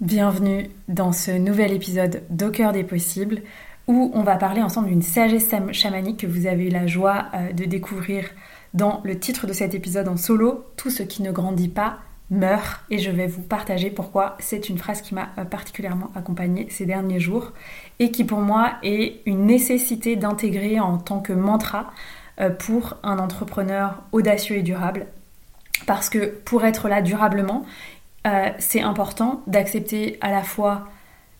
Bienvenue dans ce nouvel épisode d'Au des possibles où on va parler ensemble d'une sagesse chamanique que vous avez eu la joie euh, de découvrir dans le titre de cet épisode en solo, Tout ce qui ne grandit pas meurt. Et je vais vous partager pourquoi c'est une phrase qui m'a euh, particulièrement accompagnée ces derniers jours et qui pour moi est une nécessité d'intégrer en tant que mantra euh, pour un entrepreneur audacieux et durable. Parce que pour être là durablement, euh, c'est important d'accepter à la fois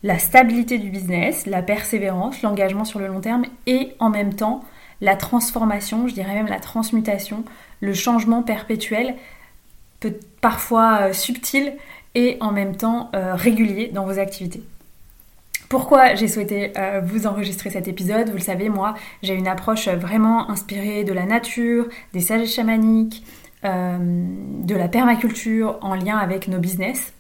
la stabilité du business, la persévérance, l'engagement sur le long terme et en même temps la transformation, je dirais même la transmutation, le changement perpétuel, peut parfois euh, subtil et en même temps euh, régulier dans vos activités. Pourquoi j'ai souhaité vous enregistrer cet épisode? Vous le savez, moi, j'ai une approche vraiment inspirée de la nature, des sagesses chamaniques, euh, de la permaculture en lien avec nos business.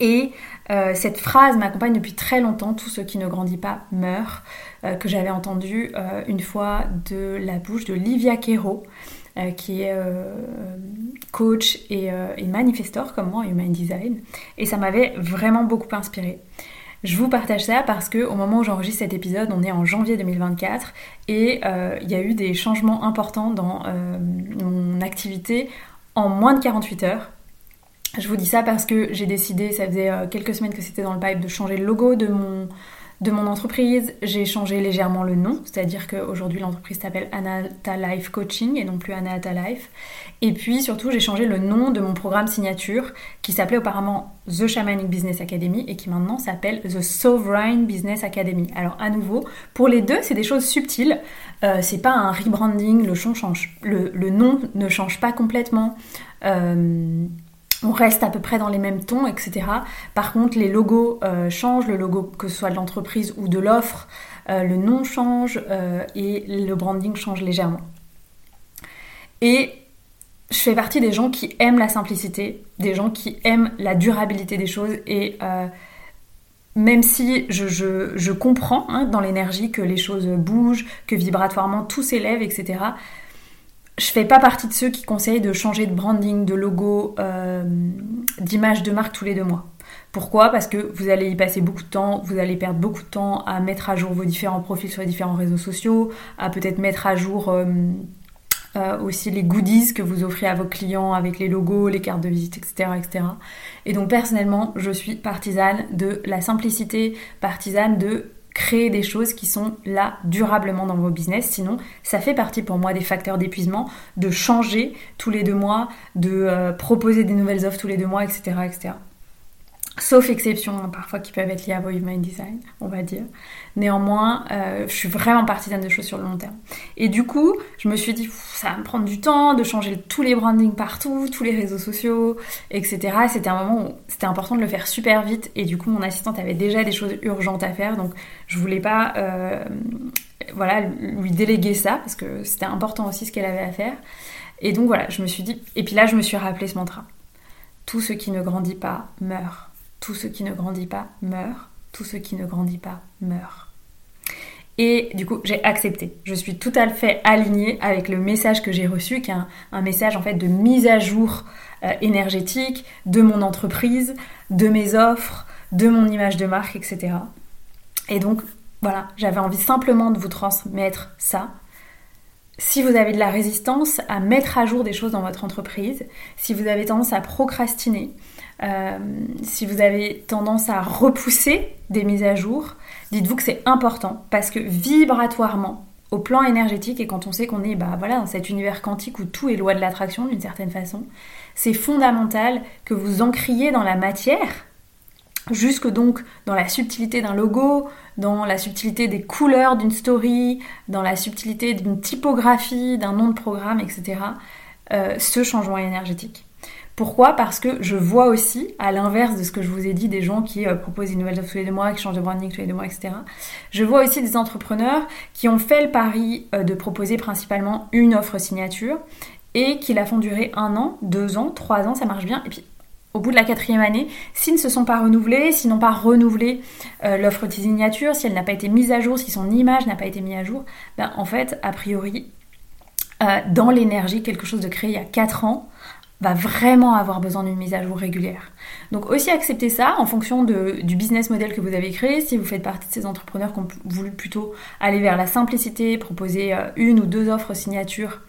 Et euh, cette phrase m'accompagne depuis très longtemps, tout ce qui ne grandit pas meurt, euh, que j'avais entendu une fois de la bouche de Livia Quero, qui est coach et, et, manifestor comme moi, Human Design. Et ça m'avait vraiment beaucoup inspiré. Je vous partage ça parce que au moment où j'enregistre cet épisode, on est en janvier 2024 et euh, il y a eu des changements importants dans euh, mon activité en moins de 48 heures. Je vous dis ça parce que j'ai décidé, ça faisait euh, quelques semaines que c'était dans le pipe, de changer le logo de mon, de mon entreprise, j'ai changé légèrement le nom, c'est-à-dire qu'aujourd'hui l'entreprise s'appelle Anata Life Coaching et non plus Anata Life. Et puis surtout, j'ai changé le nom de mon programme signature qui s'appelait auparavant The Shamanic Business Academy et qui maintenant s'appelle The Sovereign Business Academy. Alors à nouveau, pour les deux, c'est des choses subtiles. Euh, c'est pas un rebranding, le, change, le, nom ne change pas complètement. Euh, on reste à peu près dans les mêmes tons, etc. Par contre, les logos euh, changent, le logo que ce soit de l'entreprise ou de l'offre, euh, le nom change euh, et le branding change légèrement. Et je fais partie des gens qui aiment la simplicité, des gens qui aiment la durabilité des choses et même si je, comprends hein, dans l'énergie que les choses bougent, que vibratoirement tout s'élève, etc., je fais pas partie de ceux qui conseillent de changer de branding, de logo, euh, d'image de marque tous les deux mois. Pourquoi? Parce que vous allez y passer beaucoup de temps, vous allez perdre beaucoup de temps à mettre à jour vos différents profils sur les différents réseaux sociaux, à peut-être mettre à jour euh, euh, aussi les goodies que vous offrez à vos clients avec les logos, les cartes de visite, etc., etc. Et donc personnellement, je suis partisane de la simplicité, partisane de créer des choses qui sont là durablement dans vos business. Sinon, ça fait partie pour moi des facteurs d'épuisement, de changer tous les deux mois, de euh, proposer des nouvelles offres tous les deux mois, etc. etc sauf exception hein, parfois qui peuvent être liées à vos human design, on va dire. Néanmoins, euh, je suis vraiment partisane de choses sur le long terme. Et du coup, je me suis dit, ça va me prendre du temps de changer tous les brandings partout, tous les réseaux sociaux, etc. C'était un moment où c'était important de le faire super vite et du coup, mon assistante avait déjà des choses urgentes à faire, donc je voulais pas, euh, voilà, lui déléguer ça parce que c'était important aussi ce qu'elle avait à faire. Et donc voilà, je me suis dit, et puis là, je me suis rappelé ce mantra. Tout ce qui ne grandit pas meurt tout ce qui ne grandit pas meurt, tout ce qui ne grandit pas meurt. Et du coup, j'ai accepté. Je suis tout à fait alignée avec le message que j'ai reçu, qui est un, message en fait de mise à jour euh, énergétique de mon entreprise, de mes offres, de mon image de marque, etc. Et donc, voilà, j'avais envie simplement de vous transmettre ça. Si vous avez de la résistance à mettre à jour des choses dans votre entreprise, si vous avez tendance à procrastiner, euh, si vous avez tendance à repousser des mises à jour, dites-vous que c'est important parce que vibratoirement, au plan énergétique, et quand on sait qu'on est bah, voilà, dans cet univers quantique où tout est loi de l'attraction d'une certaine façon, c'est fondamental que vous encriez dans la matière, jusque donc dans la subtilité d'un logo, dans la subtilité des couleurs d'une story, dans la subtilité d'une typographie, d'un nom de programme, etc., euh, ce changement énergétique. Pourquoi? Parce que je vois aussi, à l'inverse de ce que je vous ai dit, des gens qui euh, proposent une nouvelle offre tous les deux mois, qui changent de branding tous les deux mois, etc. Je vois aussi des entrepreneurs qui ont fait le pari euh, de proposer principalement une offre signature et qui la font durer un an, deux ans, trois ans, ça marche bien. Et puis au bout de la quatrième année, s'ils ne se sont pas renouvelés, s'ils n'ont pas renouvelé euh, l'offre de signature, si elle n'a pas été mise à jour, si son image n'a pas été mise à jour, ben, en fait, a priori, dans l'énergie, quelque chose de créé il y a quatre ans va vraiment avoir besoin d'une mise à jour régulière. Donc aussi accepter ça en fonction du business model que vous avez créé. Si vous faites partie de ces entrepreneurs qui ont voulu plutôt aller vers la simplicité, proposer euh, une ou deux offres signature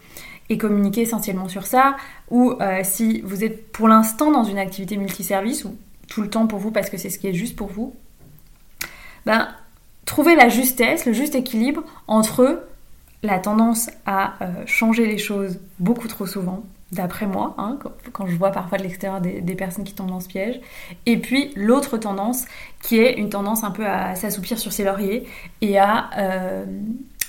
et communiquer essentiellement sur ça, ou euh, si vous êtes pour l'instant dans une activité multiservice ou tout le temps pour vous parce que c'est ce qui est juste pour vous, ben trouver la justesse, le juste équilibre entre la tendance à euh, changer les choses beaucoup trop souvent d'après moi, hein, quand, je vois parfois de l'extérieur des, personnes qui tombent dans ce piège. Et puis l'autre tendance, qui est une tendance un peu à s'assoupir sur ses lauriers et à euh,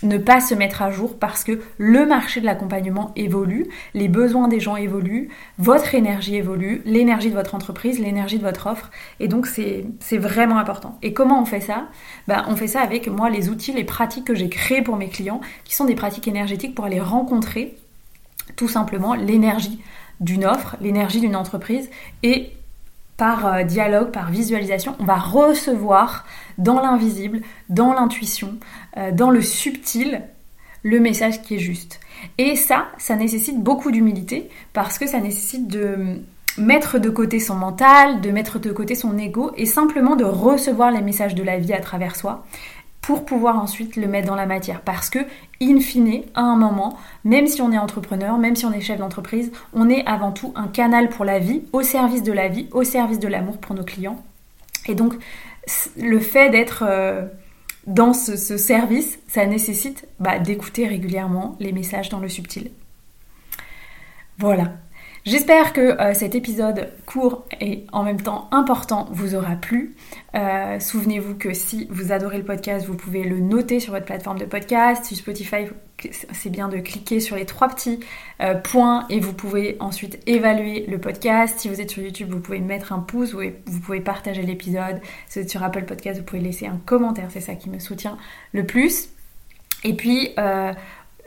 ne pas se mettre à jour parce que le marché de l'accompagnement évolue, les besoins des gens évoluent, votre énergie évolue, l'énergie de votre entreprise, l'énergie de votre offre. Et donc c'est vraiment important. Et comment on fait ça? Ben, On fait ça avec moi les outils, les pratiques que j'ai créées pour mes clients, qui sont des pratiques énergétiques pour aller rencontrer tout simplement l'énergie d'une offre, l'énergie d'une entreprise et par euh, dialogue, par visualisation, on va recevoir dans l'invisible, dans l'intuition, euh, dans le subtil, le message qui est juste. Et ça, ça nécessite beaucoup d'humilité parce que ça nécessite de mettre de côté son mental, de mettre de côté son ego et simplement de recevoir les messages de la vie à travers soi pour pouvoir ensuite le mettre dans la matière. Parce que, in fine, à un moment, même si on est entrepreneur, même si on est chef d'entreprise, on est avant tout un canal pour la vie, au service de la vie, au service de l'amour pour nos clients. Et donc, le fait d'être euh, dans ce, service, ça nécessite bah, d'écouter régulièrement les messages dans le subtil. Voilà, J'espère que euh, cet épisode court et en même temps important vous aura plu. Euh, souvenez-vous que si vous adorez le podcast, vous pouvez le noter sur votre plateforme de podcast. Sur Spotify, c'est bien de cliquer sur les trois petits euh, points et vous pouvez ensuite évaluer le podcast. Si vous êtes sur YouTube, vous pouvez mettre un pouce, vous, vous pouvez partager l'épisode. Si vous êtes sur Apple Podcast, vous pouvez laisser un commentaire. C'est ça qui me soutient le plus. Et puis,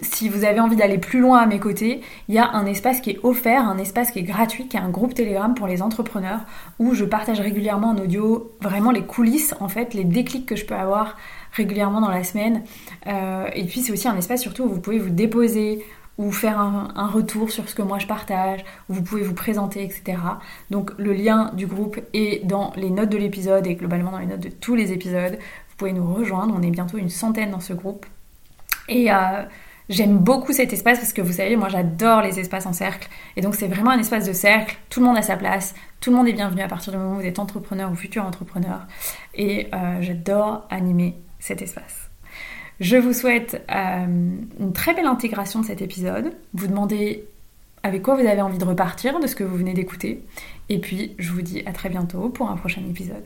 si vous avez envie d'aller plus loin à mes côtés, il y a un espace qui est offert, un espace qui est gratuit, qui est un groupe Telegram pour les entrepreneurs où je partage régulièrement en audio vraiment les coulisses, en fait, les déclics que je peux avoir régulièrement dans la semaine. Euh, et puis c'est aussi un espace surtout où vous pouvez vous déposer ou faire un, retour sur ce que moi je partage, où vous pouvez vous présenter, etc. Donc le lien du groupe est dans les notes de l'épisode et globalement dans les notes de tous les épisodes. Vous pouvez nous rejoindre, on est bientôt une centaine dans ce groupe. Et euh, J'aime beaucoup cet espace parce que vous savez, moi j'adore les espaces en cercle. Et donc c'est vraiment un espace de cercle, tout le monde a sa place, tout le monde est bienvenu à partir du moment où vous êtes entrepreneur ou futur entrepreneur. Et euh, j'adore animer cet espace. Je vous souhaite euh, une très belle intégration de cet épisode. Vous demandez avec quoi vous avez envie de repartir de ce que vous venez d'écouter. Et puis je vous dis à très bientôt pour un prochain épisode.